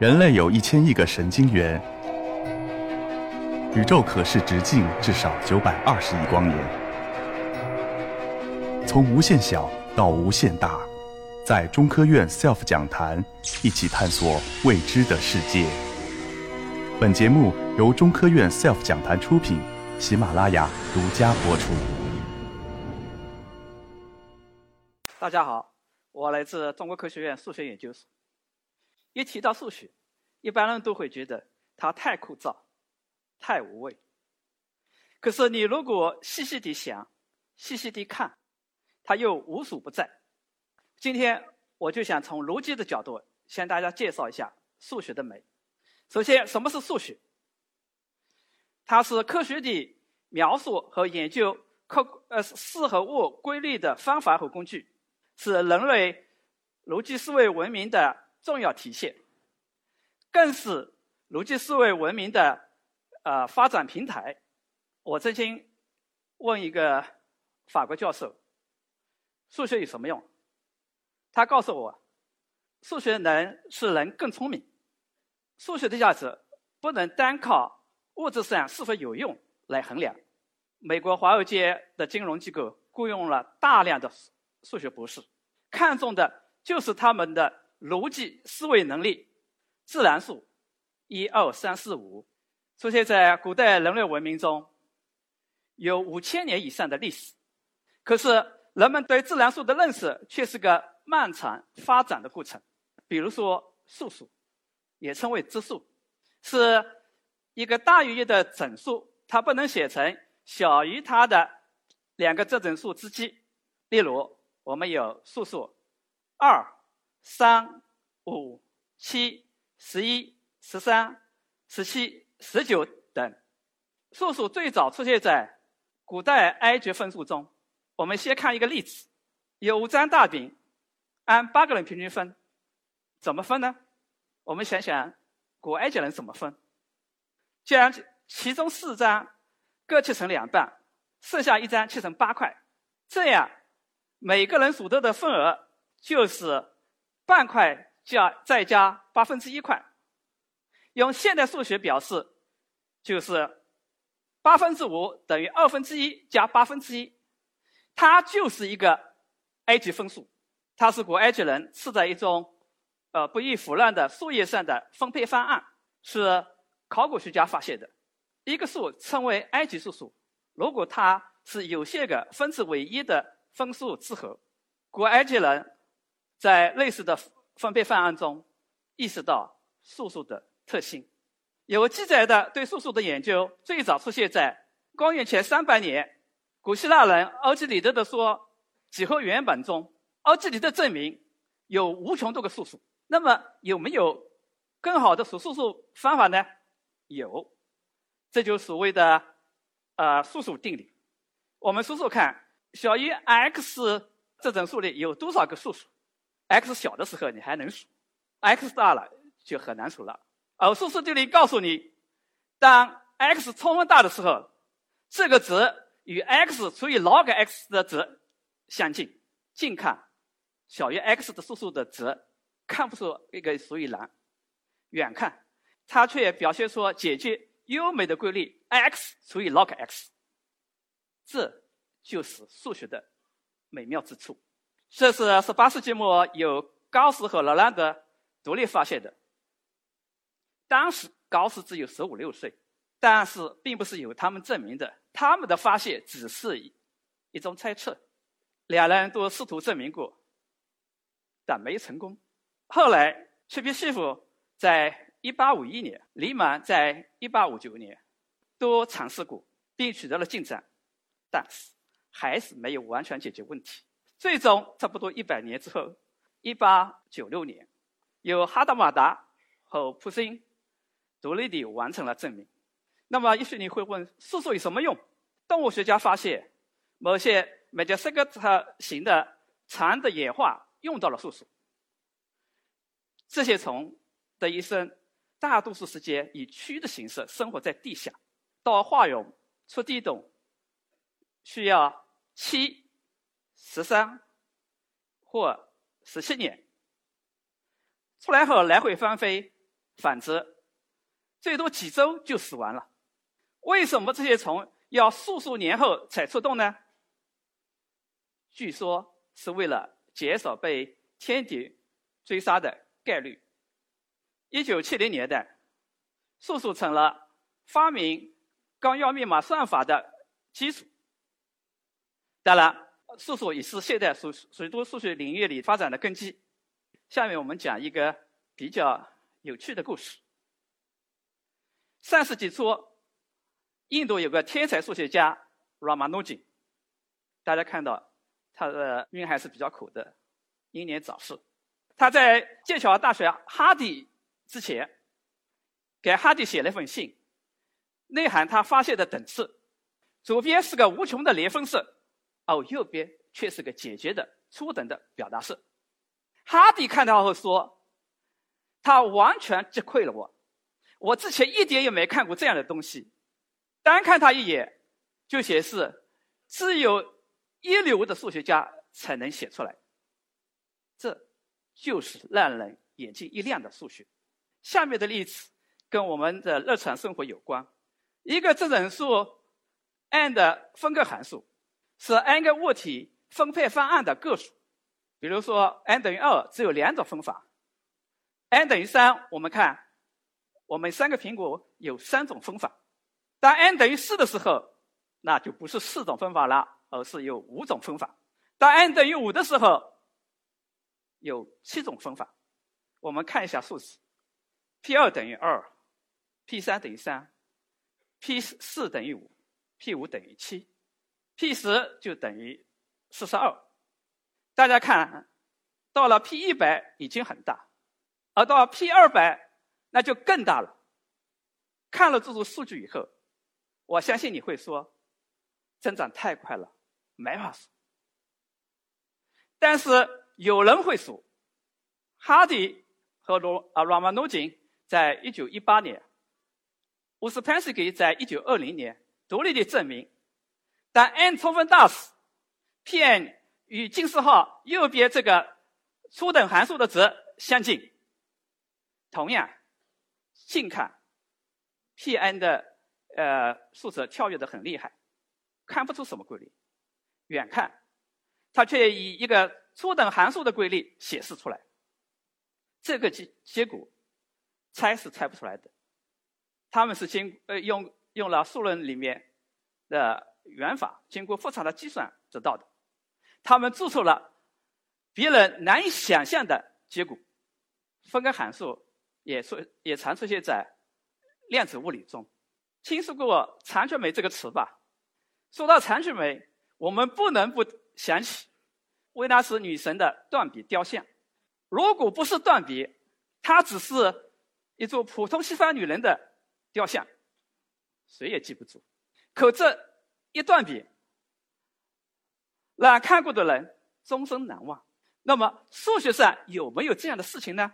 人类有一千亿个神经元，宇宙可视直径至少九百二十亿光年。从无限小到无限大，在中科院 SELF 讲坛一起探索未知的世界。本节目由中科院 SELF 讲坛出品，喜马拉雅独家播出。大家好，我来自中国科学院数学研究所。一提到数学，一般人都会觉得它太枯燥、太无味。可是你如果细细地想、细细地看，它又无所不在。今天我就想从逻辑的角度向大家介绍一下数学的美。首先，什么是数学？它是科学的描述和研究客呃事和物规律的方法和工具，是人类逻辑思维文明的。重要体现，更是逻辑思维文明的呃发展平台。我曾经问一个法国教授：“数学有什么用？”他告诉我：“数学能使人更聪明。数学的价值不能单靠物质上是否有用来衡量。”美国华尔街的金融机构雇佣了大量的数学博士，看重的就是他们的。逻辑思维能力，自然数，一二三四五，出现在古代人类文明中，有五千年以上的历史。可是，人们对自然数的认识却是个漫长发展的过程。比如说，素数，也称为质数，是一个大于一的整数，它不能写成小于它的两个正整数之积。例如，我们有素数二。三、五、七、十一、十三、十七、十九等，素数最早出现在古代埃及分数中。我们先看一个例子：有五张大饼，按八个人平均分，怎么分呢？我们想想，古埃及人怎么分？将其中四张各切成两半，剩下一张切成八块，这样每个人所得的份额就是。半块加再加八分之一块，用现代数学表示，就是八分之五等于二分之一加八分之一，它就是一个埃及分数，它是古埃及人刺在一种呃不易腐烂的树叶上的分配方案，是考古学家发现的。一个数称为埃及数数，如果它是有限个分子为一的分数之和，古埃及人。在类似的分配方案中，意识到素数的特性。有记载的对素数的研究，最早出现在公元前三百年，古希腊人欧几里得的说《几何原本》中。欧几里得证明有无穷多个素数。那么有没有更好的数素数方法呢？有，这就所谓的呃素数定理。我们数数看，小于 x 这整数里有多少个素数？x 小的时候你还能数，x 大了就很难数了。而数数定理告诉你，当 x 充分大的时候，这个值与 x 除以 log x 的值相近。近看，小于 x 的数数的值看不出一个所以然；远看，它却表现出解决优美的规律 x 除以 log x。这就是数学的美妙之处。这是18世纪末由高斯和罗兰德独立发现的。当时高斯只有十五六岁，但是并不是由他们证明的，他们的发现只是一种猜测。两人都试图证明过，但没成功。后来，切皮西夫在1851年，黎曼在1859年都尝试过，并取得了进展，但是还是没有完全解决问题。最终，差不多一百年之后，一八九六年，由哈德马达和普森独立地完成了证明。那么，也许你会问：素数有什么用？动物学家发现，某些美加斯克特型的蚕的演化用到了素数。这些虫的一生，大多数时间以蛆的形式生活在地下，到化蛹出地洞，需要七。十三或十七年，出来后来回翻飞，反之，最多几周就死完了。为什么这些虫要数数年后才出动呢？据说是为了减少被天敌追杀的概率。一九七零年代，数数成了发明纲要密码算法的基础。当然，数数也是现代数许多数学领域里发展的根基。下面我们讲一个比较有趣的故事。上世纪初，印度有个天才数学家 Ramanujan，大家看到他的命还是比较苦的，英年早逝。他在剑桥大学哈迪之前，给哈迪写了一封信，内涵他发现的等式，左边是个无穷的连分式。哦，右边却是个简洁的初等的表达式。哈迪看到后说：“他完全击溃了我，我之前一点也没看过这样的东西，单看他一眼就显示只有一流的数学家才能写出来。这就是让人眼睛一亮的数学。”下面的例子跟我们的日常生活有关。一个自整数 n 的分割函数。是 n 个物体分配方案的个数，比如说 n 等于二，只有两种分法；n 等于三，我们看我们三个苹果有三种分法。当 n 等于四的时候，那就不是四种分法了，而是有五种分法。当 n 等于五的时候，有七种分法。我们看一下数字：p 二等于二，p 三等于三，p 四等于五，p 五等于七。P 十就等于四十二，大家看，到了 P 一百已经很大，而到 P 二百那就更大了。看了这组数据以后，我相信你会说，增长太快了，没法数。但是有人会数，哈迪和罗啊 Ramanujan 在一九一八年，乌斯潘斯基在一九二零年独立的证明。当 n 充分大时，Pn 与近似号右边这个初等函数的值相近。同样，近看 Pn 的呃数值跳跃的很厉害，看不出什么规律；远看，它却以一个初等函数的规律显示出来。这个结结果猜是猜不出来的，他们是经呃用用了数论里面的。原法经过复杂的计算得到的，他们做出了别人难以想象的结果。分割函数也出也常出现在量子物理中。听说过残缺酶这个词吧？说到残缺酶，我们不能不想起维纳斯女神的断臂雕像。如果不是断臂，它只是一座普通西方女人的雕像，谁也记不住。可这。一段笔，让看过的人终生难忘。那么，数学上有没有这样的事情呢？